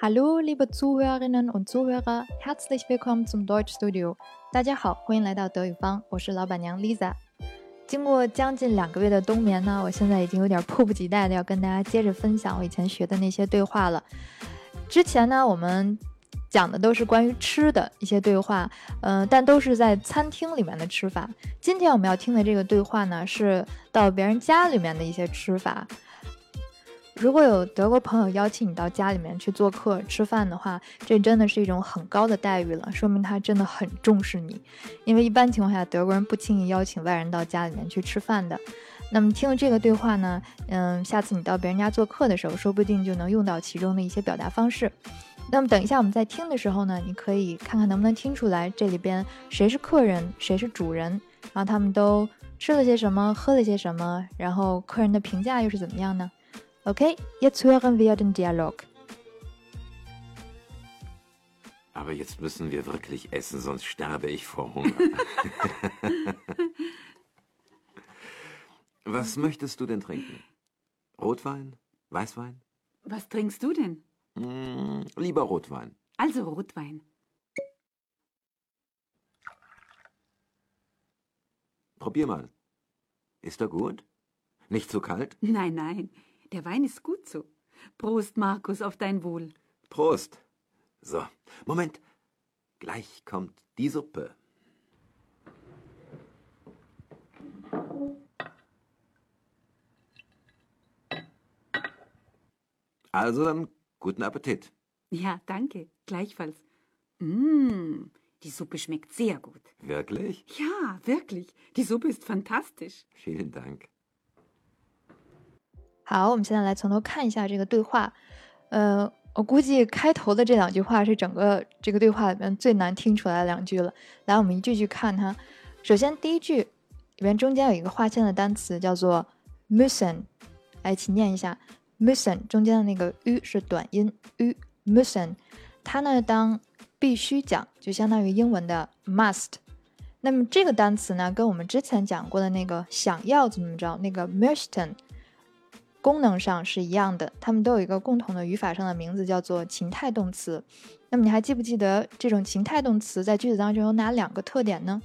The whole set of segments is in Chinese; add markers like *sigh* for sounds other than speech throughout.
Hallo, liebe Zuhörerinnen und Zuhörer, herzlich willkommen zum Deutschstudio。大家好，欢迎来到德语方，我是老板娘 Lisa。经过将近两个月的冬眠呢，我现在已经有点迫不及待的要跟大家接着分享我以前学的那些对话了。之前呢，我们讲的都是关于吃的一些对话，嗯、但都是在餐厅里面的吃法。今天我们要听的这个对话呢，是到别人家里面的一些吃法。如果有德国朋友邀请你到家里面去做客吃饭的话，这真的是一种很高的待遇了，说明他真的很重视你。因为一般情况下，德国人不轻易邀请外人到家里面去吃饭的。那么听了这个对话呢，嗯，下次你到别人家做客的时候，说不定就能用到其中的一些表达方式。那么等一下我们在听的时候呢，你可以看看能不能听出来这里边谁是客人，谁是主人，然后他们都吃了些什么，喝了些什么，然后客人的评价又是怎么样呢？Okay, jetzt hören wir den Dialog. Aber jetzt müssen wir wirklich essen, sonst sterbe ich vor Hunger. *laughs* Was möchtest du denn trinken? Rotwein? Weißwein? Was trinkst du denn? Hm, lieber Rotwein. Also Rotwein. Probier mal. Ist er gut? Nicht zu kalt? Nein, nein, der Wein ist gut so. Prost, Markus, auf dein Wohl. Prost. So, Moment. Gleich kommt die Suppe. Also dann guten Appetit. Ja, danke, gleichfalls. Mmm, die Suppe schmeckt sehr gut. Wirklich? Ja, wirklich, die Suppe ist fantastisch. Vielen Dank. 好，我们现在来从头看一下这个对话。呃，我估计开头的这两句话是整个这个对话里面最难听出来的两句了。来，我们一句句看它。首先，第一句里面中间有一个划线的单词叫做 m u s s e n 来一起念一下 m u s s e n 中间的那个 u 是短音 u m u s s e n 它呢当必须讲，就相当于英文的 must。那么这个单词呢，跟我们之前讲过的那个想要怎么着那个 musten。功能上是一样的，它们都有一个共同的语法上的名字，叫做情态动词。那么你还记不记得这种情态动词在句子当中有哪两个特点呢？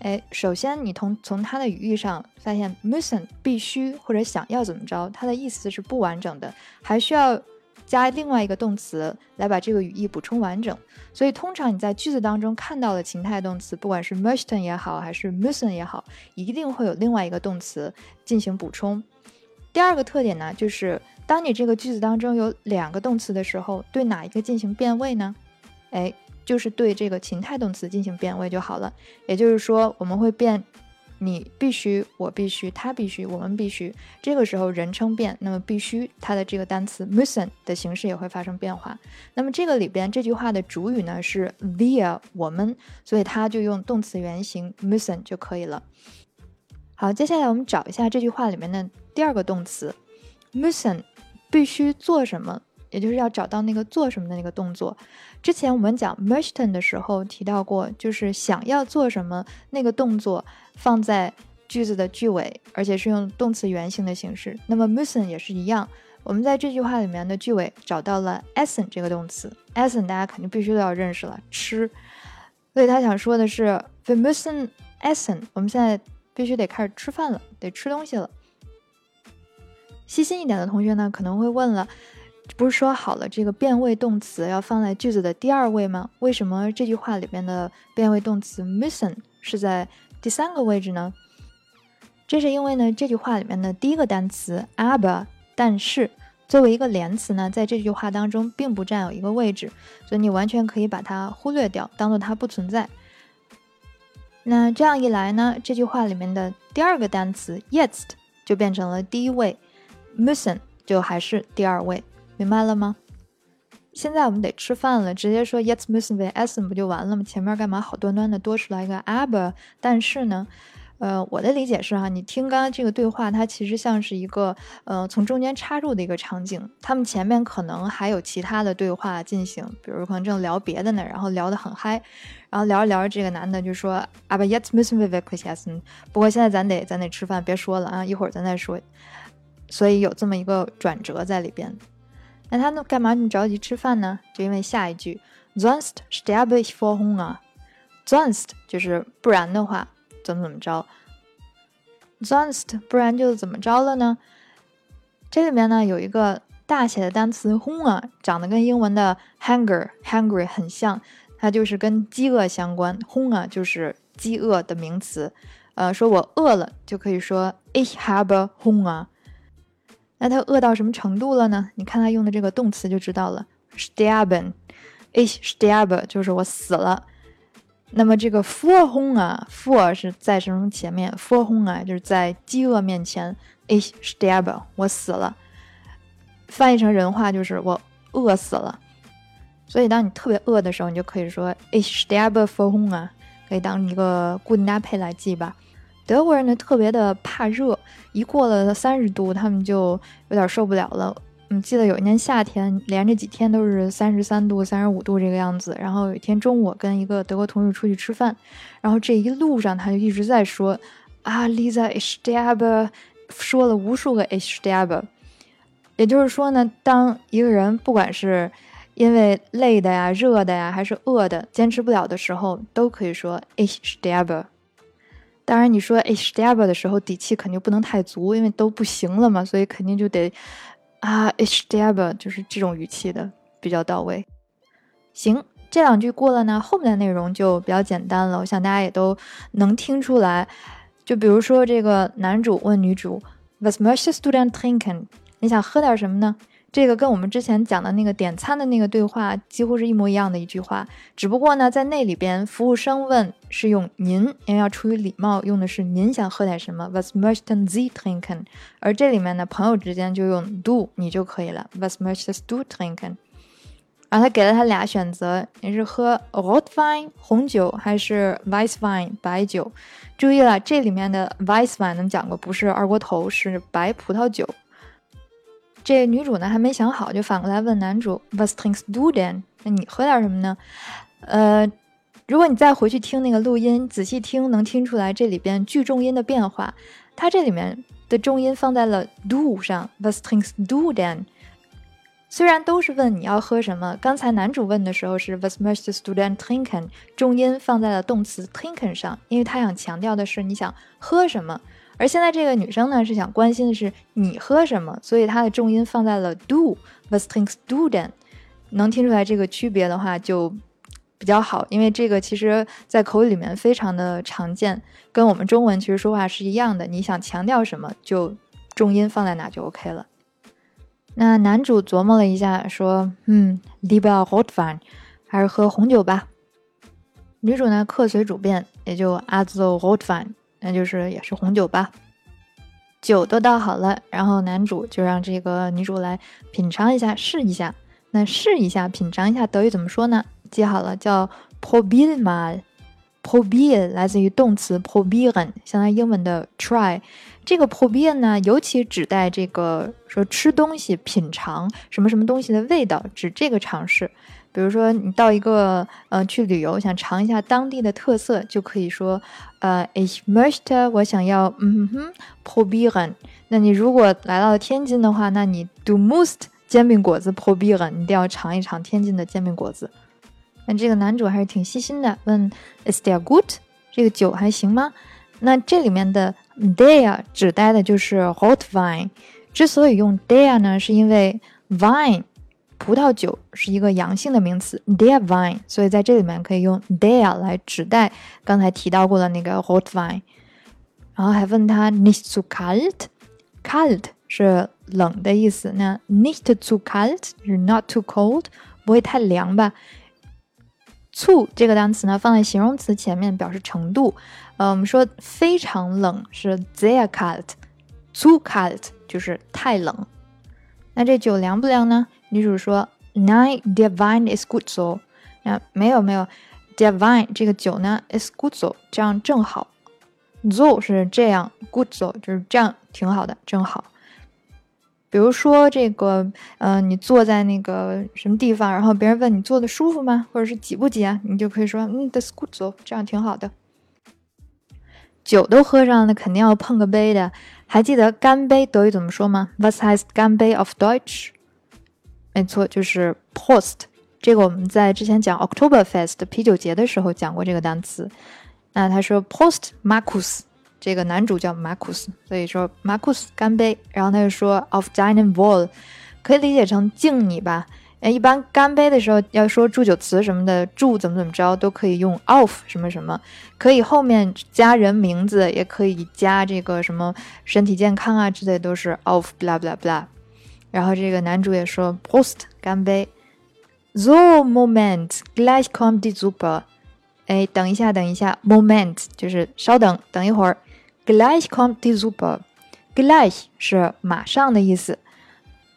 哎，首先你从从它的语义上发现，mussen 必须或者想要怎么着，它的意思是不完整的，还需要加另外一个动词来把这个语义补充完整。所以通常你在句子当中看到的情态动词，不管是 möchten 也好，还是 müssen 也好，一定会有另外一个动词进行补充。第二个特点呢，就是当你这个句子当中有两个动词的时候，对哪一个进行变位呢？哎，就是对这个情态动词进行变位就好了。也就是说，我们会变你必须、我必须、他必须、我们必须。这个时候人称变，那么必须它的这个单词 müssen 的形式也会发生变化。那么这个里边这句话的主语呢是 wir 我们，所以它就用动词原形 müssen 就可以了。好，接下来我们找一下这句话里面的第二个动词 m u s s e n 必须做什么，也就是要找到那个做什么的那个动作。之前我们讲 möchten 的时候提到过，就是想要做什么那个动作放在句子的句尾，而且是用动词原形的形式。那么 m u s s e n 也是一样，我们在这句话里面的句尾找到了 essen 这个动词，essen 大家肯定必须都要认识了，吃。所以他想说的是 wir müssen essen，我们现在。必须得开始吃饭了，得吃东西了。细心一点的同学呢，可能会问了，不是说好了这个变位动词要放在句子的第二位吗？为什么这句话里面的变位动词 missing 是在第三个位置呢？这是因为呢，这句话里面的第一个单词 aber 但是作为一个连词呢，在这句话当中并不占有一个位置，所以你完全可以把它忽略掉，当做它不存在。那这样一来呢，这句话里面的第二个单词 yet 就变成了第一位，müssen 就还是第二位，明白了吗？现在我们得吃饭了，直接说 yet müssen wir essen 不就完了吗？前面干嘛好端端的多出来一个 aber？但是呢？呃，我的理解是哈，你听刚刚这个对话，它其实像是一个呃从中间插入的一个场景。他们前面可能还有其他的对话进行，比如可能正聊别的呢，然后聊得很嗨，然后聊着聊着，这个男的就说啊不，yet müssen wir q u i s e n。不过现在咱得咱得吃饭，别说了啊，一会儿咱再说。所以有这么一个转折在里边。那他那干嘛那么着急吃饭呢？就因为下一句 sonst sterbe ich vor Hunger，sonst 就是不然的话怎么怎么着，sonst 不然就怎么着了呢？这里面呢有一个大写的单词 Hunger，长得跟英文的 hunger hungry 很像，它就是跟饥饿相关。Hunger 就是饥饿的名词。呃，说我饿了就可以说 ich habe Hunger。那他饿到什么程度了呢？你看他用的这个动词就知道了，sterben，ich sterbe 就是我死了。那么这个 f o r h u n g 啊 f o r 是在什么前面 f o r h u n g 啊就是在饥饿面前，ich sterbe 我死了。翻译成人话就是我饿死了。所以当你特别饿的时候，你就可以说 ich sterbe vor Hunger，可以当一个固定搭配来记吧。德国人呢特别的怕热，一过了三十度，他们就有点受不了了。嗯，记得有一年夏天，连着几天都是三十三度、三十五度这个样子。然后有一天中午，我跟一个德国同事出去吃饭，然后这一路上他就一直在说啊，Lisa ich sterbe，说了无数个 ich sterbe。也就是说呢，当一个人不管是因为累的呀、热的呀，还是饿的，坚持不了的时候，都可以说 ich sterbe。当然，你说 ich sterbe 的时候，底气肯定不能太足，因为都不行了嘛，所以肯定就得啊 ich sterbe，就是这种语气的比较到位。行，这两句过了呢，后面的内容就比较简单了，我想大家也都能听出来。就比如说这个男主问女主 Was möchtest du denn trinken？你想喝点什么呢？这个跟我们之前讲的那个点餐的那个对话几乎是一模一样的一句话，只不过呢，在那里边服务生问是用您，因为要出于礼貌，用的是您想喝点什么，Was möchten Sie trinken？而这里面呢，朋友之间就用 do 你就可以了，Was möchtest du trinken？然后他给了他俩选择，你是喝 r o t w i n e 红酒还是 Weißwein 白酒？注意了，这里面的 Weißwein 能讲过，不是二锅头，是白葡萄酒。这女主呢还没想好，就反过来问男主：“Was trinkst du denn？” 那你喝点什么呢？呃，如果你再回去听那个录音，仔细听，能听出来这里边句重音的变化。它这里面的重音放在了 do 上，“Was trinkst du denn？” 虽然都是问你要喝什么，刚才男主问的时候是 “Was möchtest du denn trinken？” 重音放在了动词 “trinken” 上，因为他想强调的是你想喝什么。而现在这个女生呢，是想关心的是你喝什么，所以她的重音放在了 do。Was trinkst du denn？能听出来这个区别的话，就比较好，因为这个其实在口语里面非常的常见，跟我们中文其实说话是一样的。你想强调什么，就重音放在哪就 OK 了。那男主琢磨了一下，说：“嗯，lieber Rotwein，还是喝红酒吧。”女主呢，客随主便，也就 also Rotwein。那就是也是红酒吧，酒都倒好了，然后男主就让这个女主来品尝一下，试一下。那试一下，品尝一下，德语怎么说呢？记好了，叫 p r o b i e r m a l p r o b i e r 来自于动词 probieren，相当于英文的 try。这个 probieren 呢，尤其指代这个说吃东西、品尝什么什么东西的味道，指这个尝试。比如说，你到一个呃去旅游，想尝一下当地的特色，就可以说，呃，ich möchte，我想要，嗯哼，probieren。那你如果来到了天津的话，那你 du musst 煎饼果子 probieren，你一定要尝一尝天津的煎饼果子。那这个男主还是挺细心的，问 is there good？这个酒还行吗？那这里面的 der 指代的就是 hot wine。之所以用 der 呢，是因为 wine。葡萄酒是一个阳性的名词，der Wein，所以在这里面可以用 der 来指代刚才提到过的那个 hot wine。然后还问他 nicht zu kalt，kalt 是冷的意思，那 nicht zu kalt 是 not too cold，不会太凉吧？zu 这个单词呢放在形容词前面表示程度，呃，我们说非常冷是 sehr kalt，zu kalt 就是太冷。那这酒凉不凉呢？女主说：“Nein，der Wein ist gut so。”啊，没有没有，der Wein 这个酒呢，is gut so，这样正好。so 是这样，good so 就是这样，挺好的，正好。比如说这个，嗯，你坐在那个什么地方，然后别人问你坐的舒服吗，或者是挤不挤啊，你就可以说：“嗯，das gut so，这样挺好的。”酒都喝上了，肯定要碰个杯的。还记得干杯德语怎么说吗？Was heißt 干杯 auf Deutsch？没错，就是 Post。这个我们在之前讲 Oktoberfest 啤酒节的时候讲过这个单词。那他说 Post Markus，这个男主叫 Markus，所以说 Markus 干杯。然后他就说 Of deinen Wohl，可以理解成敬你吧。哎，一般干杯的时候要说祝酒词什么的，祝怎么怎么着都可以用 of 什么什么，可以后面加人名字，也可以加这个什么身体健康啊之类，都是 of blah blah blah。然后这个男主也说 post 干杯，so moment gleich kommt die Suppe。哎，等一下，等一下，moment 就是稍等，等一会儿，gleich kommt die Suppe，gleich 是马上的意思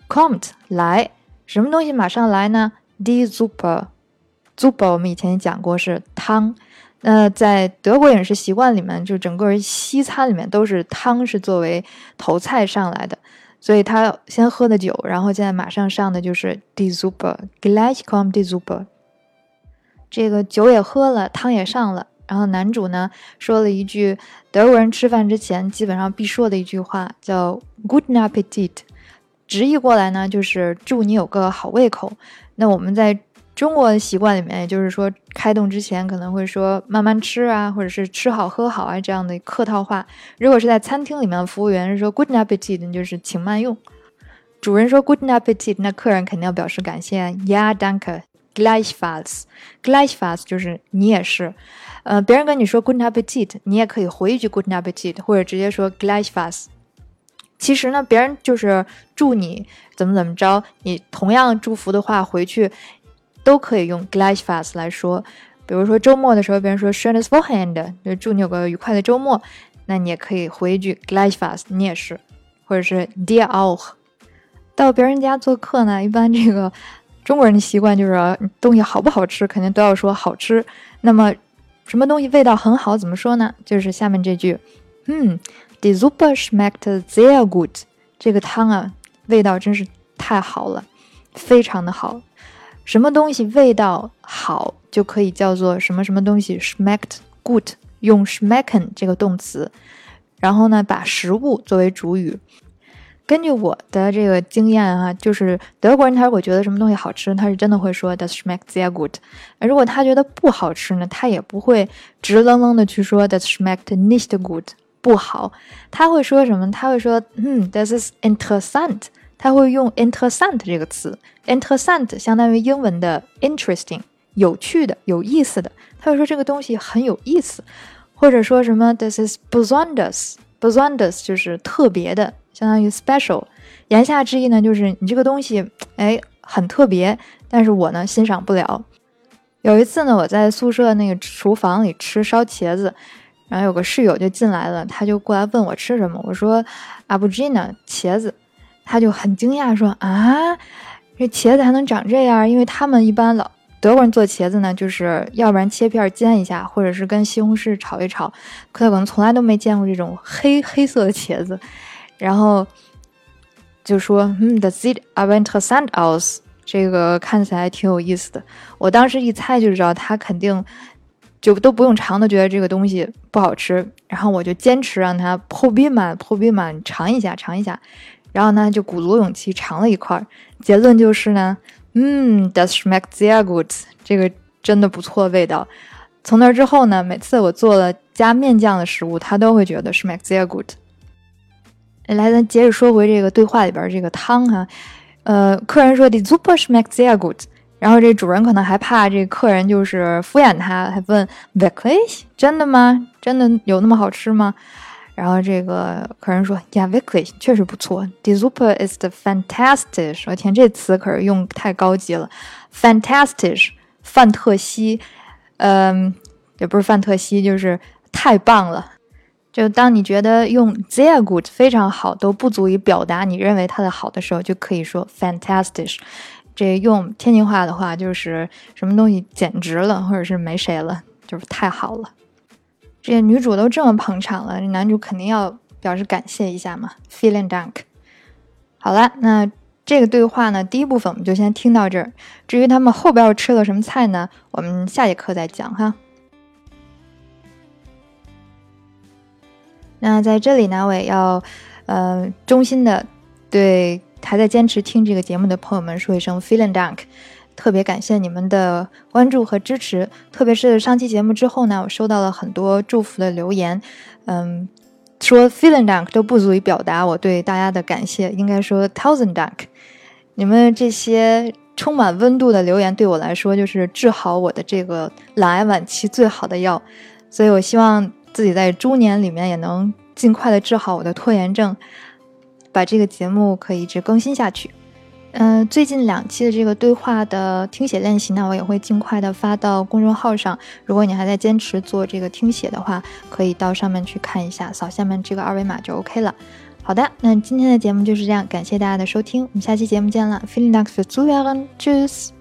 ，kommt 来。什么东西马上来呢？Die Suppe，Suppe 我们以前也讲过是汤。那在德国饮食习惯里面，就整个西餐里面都是汤是作为头菜上来的，所以他先喝的酒，然后现在马上上的就是 Die Suppe，Gleich kommt die Suppe。这个酒也喝了，汤也上了，然后男主呢说了一句德国人吃饭之前基本上必说的一句话，叫 “Good appetit”，。直译过来呢，就是祝你有个好胃口。那我们在中国的习惯里面，也就是说开动之前可能会说慢慢吃啊，或者是吃好喝好啊这样的客套话。如果是在餐厅里面服务员说 “Good appetit”，就是请慢用。主人说 “Good appetit”，那客人肯定要表示感谢，“Ja, danke, gleichfalls”。gleichfalls 就是你也是。呃，别人跟你说 “Good appetit”，你也可以回一句 “Good appetit”，或者直接说 “gleichfalls”。其实呢，别人就是祝你怎么怎么着，你同样祝福的话回去都可以用 gleichfalls 来说。比如说周末的时候，别人说 schönes Wochenende，就祝你有个愉快的周末，那你也可以回一句 gleichfalls，你也是，或者是 Dear auch。到别人家做客呢，一般这个中国人的习惯就是东西好不好吃，肯定都要说好吃。那么什么东西味道很好，怎么说呢？就是下面这句，嗯。Die Suppe schmeckt sehr gut。这个汤啊，味道真是太好了，非常的好。什么东西味道好，就可以叫做什么什么东西 smackt gut，。用 schmecken 这个动词，然后呢，把食物作为主语。根据我的这个经验啊，就是德国人他如果觉得什么东西好吃，他是真的会说 das schmeckt sehr gut。如果他觉得不好吃呢，他也不会直愣愣的去说 das schmeckt nicht gut。不好，他会说什么？他会说，嗯，this is interessant。他会用 interessant 这个词，interessant 相当于英文的 interesting，有趣的、有意思的。他会说这个东西很有意思，或者说什么，this is besonders，besonders 就是特别的，相当于 special。言下之意呢，就是你这个东西，哎，很特别，但是我呢欣赏不了。有一次呢，我在宿舍那个厨房里吃烧茄子。然后有个室友就进来了，他就过来问我吃什么，我说阿布吉呢，茄子，他就很惊讶说啊，这茄子还能长这样？因为他们一般老德国人做茄子呢，就是要不然切片煎一下，或者是跟西红柿炒一炒，可他可能从来都没见过这种黑黑色的茄子，然后就说嗯，the seed are interessant aus，这个看起来挺有意思的。我当时一猜就知道他肯定。就都不用尝的，觉得这个东西不好吃，然后我就坚持让他破壁满破壁满尝一下尝一下，然后呢就鼓足勇气尝了一块，结论就是呢，嗯，das schmeckt sehr gut，这个真的不错味道。从那之后呢，每次我做了加面酱的食物，他都会觉得 schmeckt sehr gut。来，咱接着说回这个对话里边这个汤哈，呃，客人说 die Suppe schmeckt sehr gut。然后这主人可能还怕这客人就是敷衍他，还问 “wirklich 真的吗？真的有那么好吃吗？”然后这个客人说：“Yeah, wirklich，确实不错。Die Suppe ist fantastisch。”我天，这词可是用太高级了，fantastic，范特西，嗯，也不是范特西，就是太棒了。就当你觉得用 “sehr gut” 非常好都不足以表达你认为它的好的时候，就可以说 fantastic。这用天津话的话就是什么东西简直了，或者是没谁了，就是太好了。这女主都这么捧场了，这男主肯定要表示感谢一下嘛，feeling dank。好了，那这个对话呢，第一部分我们就先听到这儿。至于他们后边又吃了什么菜呢，我们下节课再讲哈。那在这里呢，我也要呃衷心的对。还在坚持听这个节目的朋友们说一声 feeling dank，特别感谢你们的关注和支持。特别是上期节目之后呢，我收到了很多祝福的留言，嗯，说 feeling dank 都不足以表达我对大家的感谢，应该说 thousand dank。你们这些充满温度的留言对我来说就是治好我的这个懒癌晚期最好的药，所以我希望自己在猪年里面也能尽快的治好我的拖延症。把这个节目可以一直更新下去。嗯，最近两期的这个对话的听写练习呢，我也会尽快的发到公众号上。如果你还在坚持做这个听写的话，可以到上面去看一下，扫下面这个二维码就 OK 了。好的，那今天的节目就是这样，感谢大家的收听，我们下期节目见了。Feeling like the z